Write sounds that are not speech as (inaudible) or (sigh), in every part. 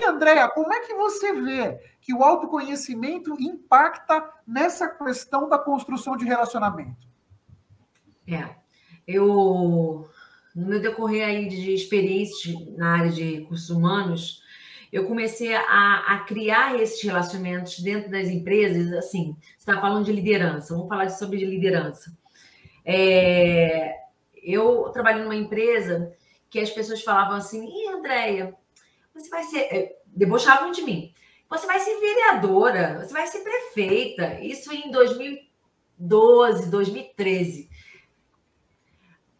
aí, Andréa, como é que você vê que o autoconhecimento impacta nessa questão da construção de relacionamento? É, eu, no meu decorrer aí de experiência na área de recursos humanos, eu comecei a, a criar esses relacionamentos dentro das empresas, assim, você está falando de liderança, vamos falar sobre liderança. É, eu trabalhei numa empresa que as pessoas falavam assim, Ih, Andréia, você vai ser. É, debochavam de mim. Você vai ser vereadora, você vai ser prefeita. Isso em 2012, 2013.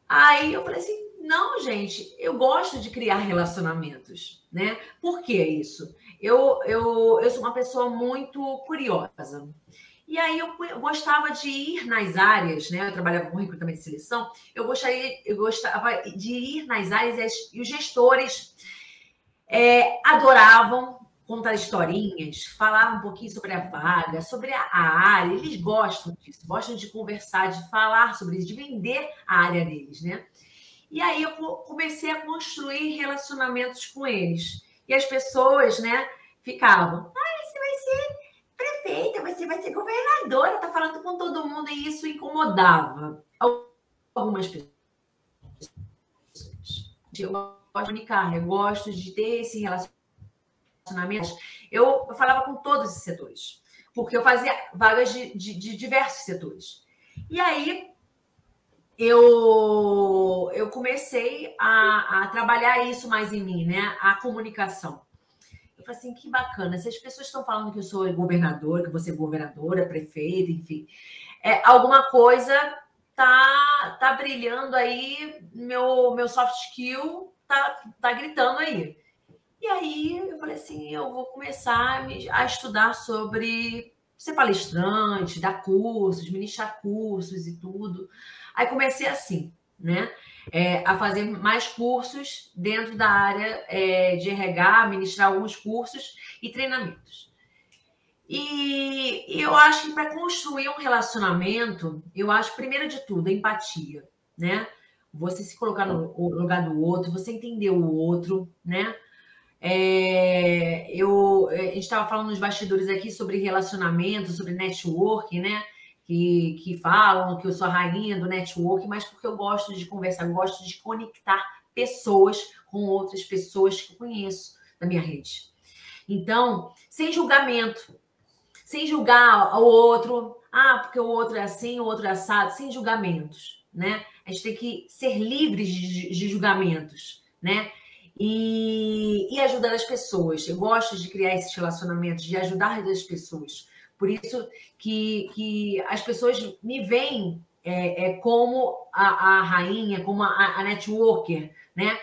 Aí eu falei assim: não, gente, eu gosto de criar relacionamentos, né? Por que isso? Eu, eu, eu sou uma pessoa muito curiosa. E aí eu, gostava de ir nas áreas, né? Eu trabalhava com recrutamento de seleção, eu gostaria, eu gostava de ir nas áreas e os gestores é, adoravam contar historinhas, falar um pouquinho sobre a vaga, sobre a, área. Eles gostam disso, gostam de conversar, de falar sobre isso, de vender a área deles, né? E aí eu comecei a construir relacionamentos com eles. E as pessoas, né, ficavam, ah, você vai ser prefeita, você vai ser governadora, tá falando com todo mundo, e isso incomodava algumas pessoas. Eu gosto de comunicar, eu gosto de ter esse relacionamento. Eu, eu falava com todos os setores, porque eu fazia vagas de, de, de diversos setores. E aí eu, eu comecei a, a, trabalhar isso mais em mim, né? A comunicação. Eu falei assim, que bacana. Se as pessoas estão falando que eu sou governador, que você é governadora, prefeita, enfim, é, alguma coisa tá, tá brilhando aí, meu, meu soft skill tá, tá gritando aí. E aí eu falei assim, eu vou começar a estudar sobre ser palestrante, dar cursos, ministrar cursos e tudo. Aí comecei assim, né? É, a fazer mais cursos dentro da área é, de RH, ministrar alguns cursos e treinamentos. E, eu acho que para construir um relacionamento, eu acho, primeiro de tudo, empatia, né? Você se colocar no lugar do outro, você entender o outro, né? É, eu, a gente estava falando nos bastidores aqui sobre relacionamento, sobre networking, né? que, que falam que eu sou a rainha do network, mas porque eu gosto de conversar, gosto de conectar pessoas com outras pessoas que eu conheço da minha rede. Então, sem julgamento, sem julgar o outro, ah, porque o outro é assim, o outro é assado, sem julgamentos, né? A gente tem que ser livres de, julgamentos, né? E, e ajudar as pessoas. Eu gosto de criar esses relacionamentos, de ajudar as pessoas. Por isso que, que as pessoas me veem é, é como a, a, rainha, como a, a networker, né?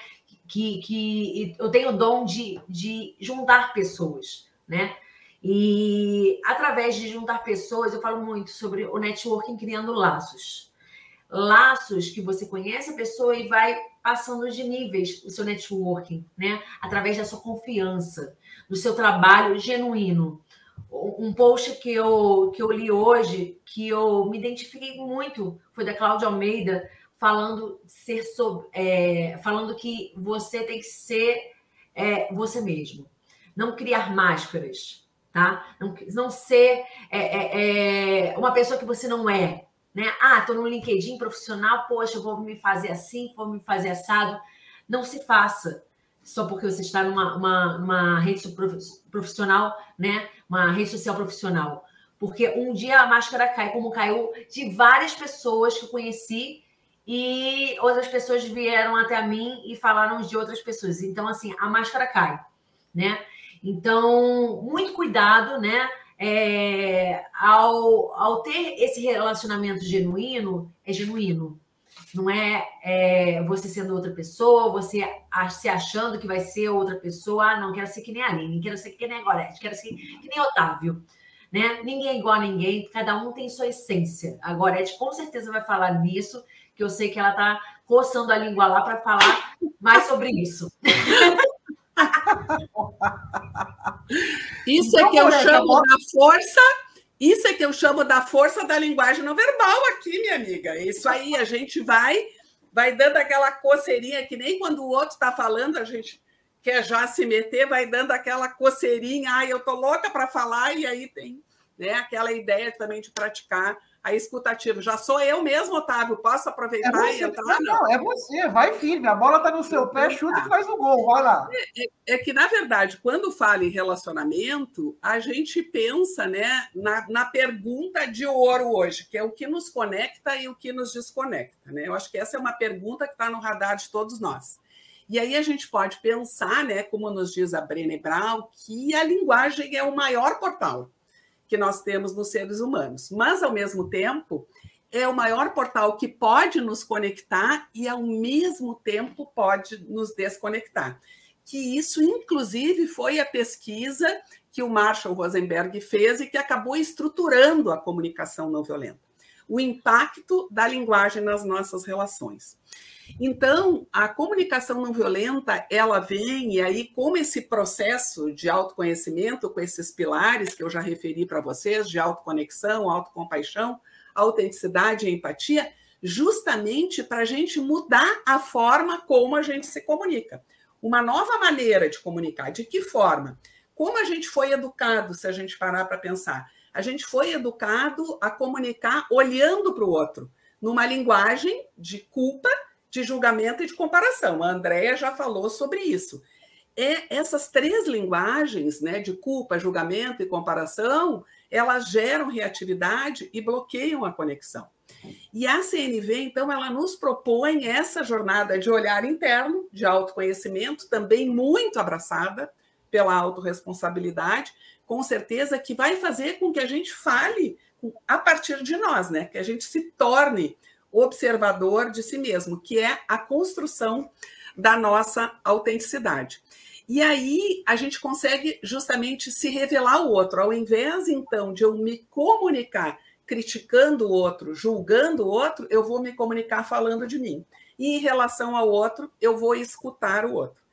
Que, que eu tenho o dom de, de juntar pessoas, né? E através de juntar pessoas, eu falo muito sobre o networking criando laços. Laços que você conhece a pessoa e vai passando de níveis o seu networking, né? Através da sua confiança, do seu trabalho genuíno um post que eu, que eu li hoje, que eu me identifiquei muito, foi da Cláudia Almeida, falando ser sobre, é, falando que você tem que ser é, você mesmo, não criar máscaras, tá? Não, não ser é, é, é uma pessoa que você não é, né? Ah, tô no LinkedIn profissional, poxa, vou me fazer assim, vou me fazer assado. Não se faça só porque você está numa uma, uma rede profissional, né? uma rede social profissional. Porque um dia a máscara cai, como caiu de várias pessoas que eu conheci, e outras pessoas vieram até mim e falaram de outras pessoas. Então, assim, a máscara cai, né? Então, muito cuidado, né? É, ao, ao ter esse relacionamento genuíno, é genuíno. Não é, é, você sendo outra pessoa, você se achando que vai ser outra pessoa. Ah, não, quero ser que nem a Aline, quero ser que nem a Gorete, quero ser que nem Otávio. Né? Ninguém é igual a ninguém, cada um tem sua essência. A Gorete com certeza vai falar nisso, que eu sei que ela está coçando a língua lá para falar mais sobre isso. (laughs) Isso é que eu chamo da força isso é que eu chamo da força da linguagem não verbal aqui, minha amiga. Isso aí a gente vai vai dando aquela coceirinha que nem quando o outro está falando, a gente quer já se meter, vai dando aquela coceirinha, ai, eu tô louca para falar, e aí tem né, aquela ideia também de praticar a escutativa. Já sou eu mesmo, Otávio, posso aproveitar é você, e entrar? Não, não, é você, vai firme, a bola está no seu pé, chuta e faz o gol, vai lá. É, é, é, que, na verdade, quando fala em relacionamento, a gente pensa né, na, na pergunta de ouro hoje, que é o que nos conecta e o que nos desconecta. Né? Eu acho que essa é uma pergunta que está no radar de todos nós. E aí a gente pode pensar, né, como nos diz a Brené Brown, que a linguagem é o maior portal que nós temos nos seres humanos. Mas, ao mesmo tempo, é o maior portal que pode nos conectar e, ao mesmo tempo, pode nos desconectar. Que isso, inclusive, foi a pesquisa que o Marshall Rosenberg fez e que acabou estruturando a comunicação não violenta. O impacto da linguagem nas nossas relações. Então, a comunicação não violenta, ela vem, e aí, como esse processo de autoconhecimento, com esses pilares que eu já referi para vocês, de autoconexão, autocompaixão, autenticidade e empatia, justamente para a gente mudar a forma como a gente se comunica. Uma nova maneira de comunicar. De que forma? Como a gente foi educado, se a gente parar para pensar? A gente foi educado a comunicar olhando para o outro, numa linguagem de culpa de julgamento e de comparação. A Andrea já falou sobre isso. É, essas três linguagens, né, de culpa, julgamento e comparação, elas geram reatividade e bloqueiam a conexão. E a CNV, então, ela nos propõe essa jornada de olhar interno, de autoconhecimento, também muito abraçada pela autorresponsabilidade, com certeza que vai fazer com que a gente fale a partir de nós, né? Que a gente se torne observador de si mesmo, que é a construção da nossa autenticidade. E aí a gente consegue justamente se revelar o outro, ao invés então de eu me comunicar criticando o outro, julgando o outro, eu vou me comunicar falando de mim. E em relação ao outro, eu vou escutar o outro.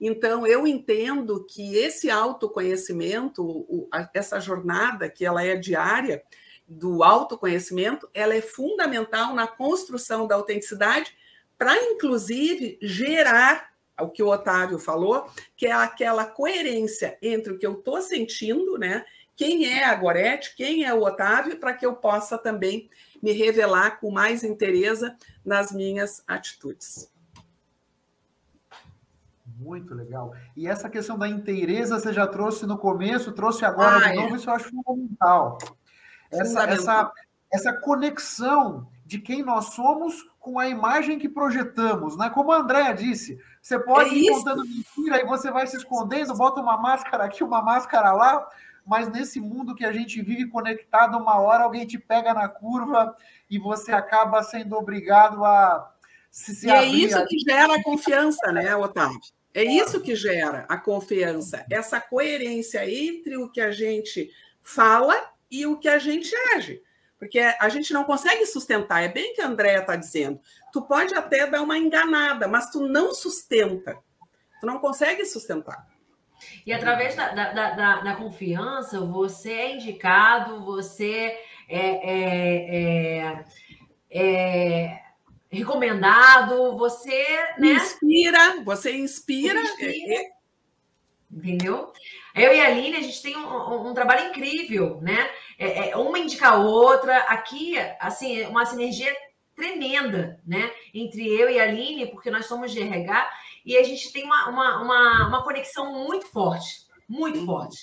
Então, eu entendo que esse autoconhecimento, essa jornada que ela é diária, do autoconhecimento, ela é fundamental na construção da autenticidade para, inclusive, gerar o que o Otávio falou, que é aquela coerência entre o que eu estou sentindo, né? Quem é a Gorete, quem é o Otávio, para que eu possa também me revelar com mais interesse nas minhas atitudes. Muito legal. E essa questão da inteireza você já trouxe no começo, trouxe agora ah, de novo, é. isso eu acho fundamental. Essa, essa, essa conexão de quem nós somos com a imagem que projetamos, né? Como a Andrea disse, você pode é ir contando mentira e você vai se escondendo, bota uma máscara aqui, uma máscara lá, mas nesse mundo que a gente vive conectado, uma hora alguém te pega na curva e você acaba sendo obrigado a se, se e é isso que gera a confiança, né, Otávio? É isso que gera a confiança, essa coerência entre o que a gente fala e o que a gente age. Porque a gente não consegue sustentar. É bem que a Andrea está dizendo. Tu pode até dar uma enganada, mas tu não sustenta. Tu não consegue sustentar. E através da, da, da, da confiança, você é indicado, você é, é, é, é recomendado, você né? inspira, você inspira. Você inspira. É, é. Entendeu? Eu e a Aline, a gente tem um, um, um trabalho incrível, né? É, é, uma indica a outra. Aqui, assim, uma sinergia tremenda, né? Entre eu e a Aline, porque nós somos de RH e a gente tem uma, uma, uma, uma conexão muito forte, muito forte.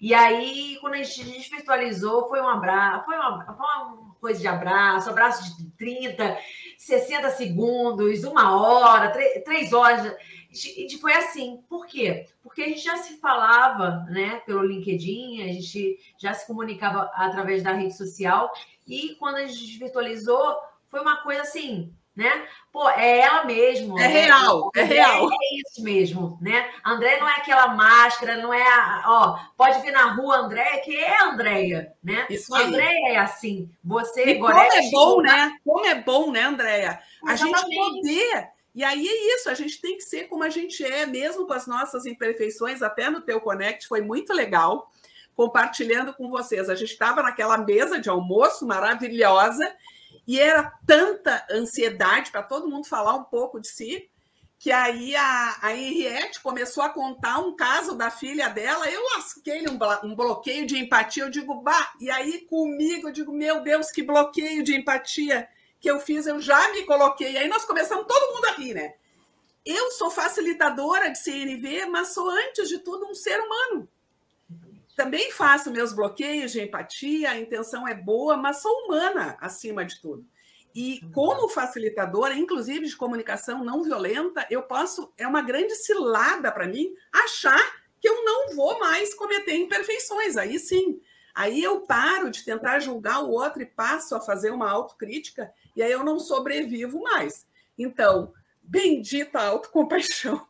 E aí, quando a gente virtualizou, foi um abraço, foi uma, foi uma coisa de abraço, abraço de 30, 60 segundos, uma hora, três horas. E foi assim. Por quê? Porque a gente já se falava, né, pelo LinkedIn, a gente já se comunicava através da rede social. E quando a gente virtualizou, foi uma coisa assim, né? Pô, é ela mesmo. É né? real, é, é real. É isso mesmo, né? André não é aquela máscara, não é a, ó, pode vir na rua André, que é a Andréia, né? Isso aí. André é assim. Você e como é bom, né? Como é bom, né, Andréia? A gente poder e aí é isso, a gente tem que ser como a gente é, mesmo com as nossas imperfeições, até no teu Connect foi muito legal, compartilhando com vocês. A gente estava naquela mesa de almoço maravilhosa e era tanta ansiedade para todo mundo falar um pouco de si, que aí a, a Henriette começou a contar um caso da filha dela, eu lasquei um, um bloqueio de empatia, eu digo, bah, e aí comigo, eu digo, meu Deus, que bloqueio de empatia que eu fiz, eu já me coloquei, aí nós começamos todo mundo a rir, né? Eu sou facilitadora de CNV, mas sou, antes de tudo, um ser humano. Também faço meus bloqueios de empatia, a intenção é boa, mas sou humana, acima de tudo. E como facilitadora, inclusive de comunicação não violenta, eu posso, é uma grande cilada para mim achar que eu não vou mais cometer imperfeições. Aí sim, aí eu paro de tentar julgar o outro e passo a fazer uma autocrítica, e aí eu não sobrevivo mais. Então, bendita autocompaixão.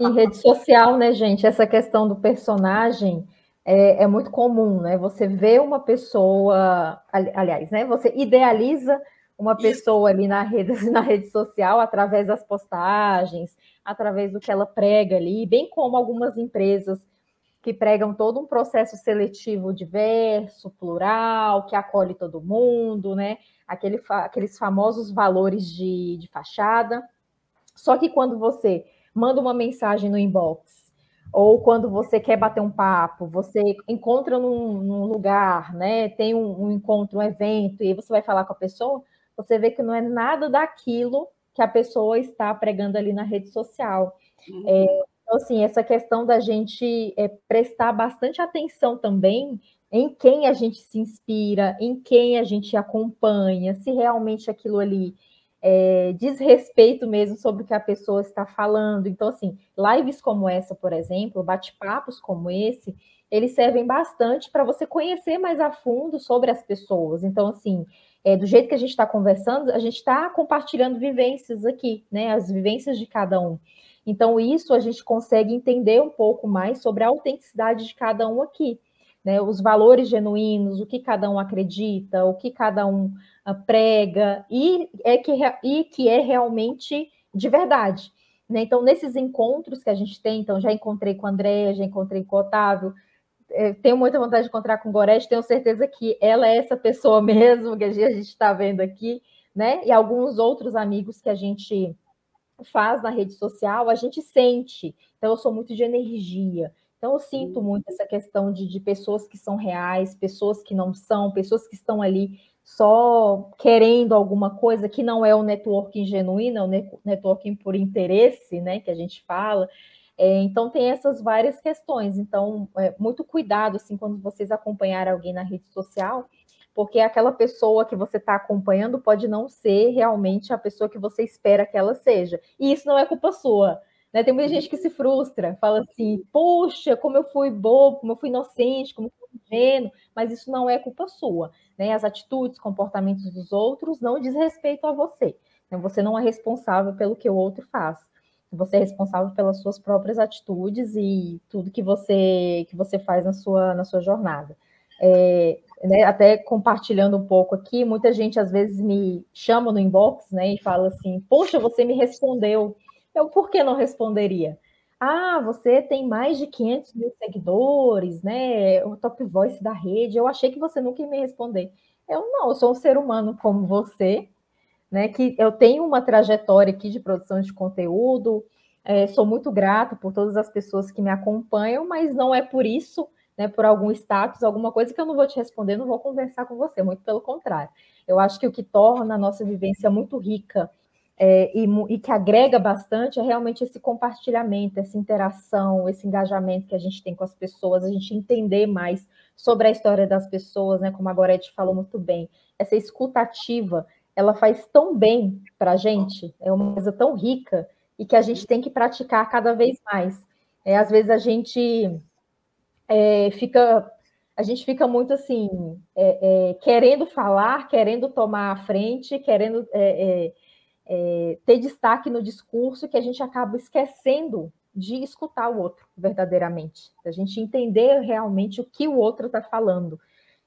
Em rede social, né, gente, essa questão do personagem é, é, muito comum, né? Você vê uma pessoa, aliás, né? Você idealiza uma pessoa ali na rede, (laughs) na rede social através das postagens, através do que ela prega ali, bem como algumas empresas que pregam todo um processo seletivo diverso, plural, que acolhe todo mundo, né? Aquele, aqueles famosos valores de, de fachada. Só que quando você manda uma mensagem no inbox ou quando você quer bater um papo, você encontra num, num lugar, né? Tem um, um, encontro, um evento, e você vai falar com a pessoa, você vê que não é nada daquilo que a pessoa está pregando ali na rede social. Uhum. É, então, assim, essa questão da gente é, prestar bastante atenção também em quem a gente se inspira, em quem a gente acompanha, se realmente aquilo ali é, diz respeito mesmo sobre o que a pessoa está falando. Então, assim, lives como essa, por exemplo, bate-papos como esse, eles servem bastante para você conhecer mais a fundo sobre as pessoas. Então, assim, é, do jeito que a gente está conversando, a gente está compartilhando vivências aqui, né? As vivências de cada um. Então, isso a gente consegue entender um pouco mais sobre a autenticidade de cada um aqui. Né, os valores genuínos, o que cada um acredita, o que cada um prega e é que, e que é realmente de verdade. Né? Então, nesses encontros que a gente tem, então já encontrei com a Andréia, já encontrei com o Otávio, é, tenho muita vontade de encontrar com Gorete, tenho certeza que ela é essa pessoa (laughs) mesmo que a gente está vendo aqui, né? E alguns outros amigos que a gente faz na rede social, a gente sente. Então, eu sou muito de energia. Então, eu sinto muito essa questão de, de pessoas que são reais, pessoas que não são, pessoas que estão ali só querendo alguma coisa que não é o networking genuíno, é o networking por interesse, né, que a gente fala. É, então tem essas várias questões. Então, é, muito cuidado assim quando vocês acompanharem alguém na rede social, porque aquela pessoa que você está acompanhando pode não ser realmente a pessoa que você espera que ela seja. E isso não é culpa sua. Né? Tem muita gente que se frustra, fala assim, poxa, como eu fui bobo, como eu fui inocente, como eu fui ingênuo, mas isso não é culpa sua. Né? As atitudes, comportamentos dos outros não diz respeito a você. Então, você não é responsável pelo que o outro faz. Você é responsável pelas suas próprias atitudes e tudo que você que você faz na sua, na sua jornada. É, né, até compartilhando um pouco aqui, muita gente às vezes me chama no inbox né, e fala assim: Poxa, você me respondeu. Eu, por que não responderia? Ah, você tem mais de 500 mil seguidores, né? O top voice da rede. Eu achei que você nunca ia me responder. Eu não, eu sou um ser humano como você, né? Que eu tenho uma trajetória aqui de produção de conteúdo. É, sou muito grata por todas as pessoas que me acompanham, mas não é por isso, né? Por algum status, alguma coisa que eu não vou te responder, não vou conversar com você. Muito pelo contrário. Eu acho que o que torna a nossa vivência muito rica é, e, e, que agrega bastante é realmente esse compartilhamento, essa interação, esse engajamento que a gente tem com as pessoas, a gente entender mais sobre a história das pessoas, né? Como a Gorete falou muito bem, essa escutativa, ela faz tão bem para a gente, é uma coisa tão rica e que a gente tem que praticar cada vez mais. É, às vezes a gente é, fica a gente fica muito assim, é, é querendo falar, querendo tomar a frente, querendo é, ter destaque no discurso que a gente acaba esquecendo de escutar o outro verdadeiramente, a gente entender realmente o que o outro está falando.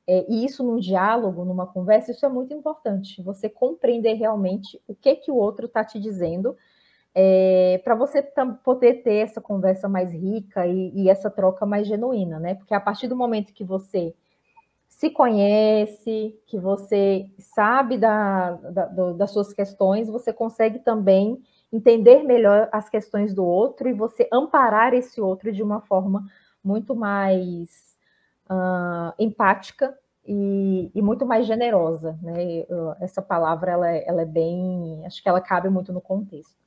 É, e isso num diálogo, numa conversa, isso é muito importante. Você compreender realmente o que que o outro está te dizendo, é, para você poder ter essa conversa mais rica e, e, essa troca mais genuína, né? Porque a partir do momento que você se conhece, que você sabe da, da, das suas questões, você consegue também entender melhor as questões do outro e você amparar esse outro de uma forma muito mais uh, empática e, e, muito mais generosa, né? Essa palavra ela é, ela é bem, acho que ela cabe muito no contexto.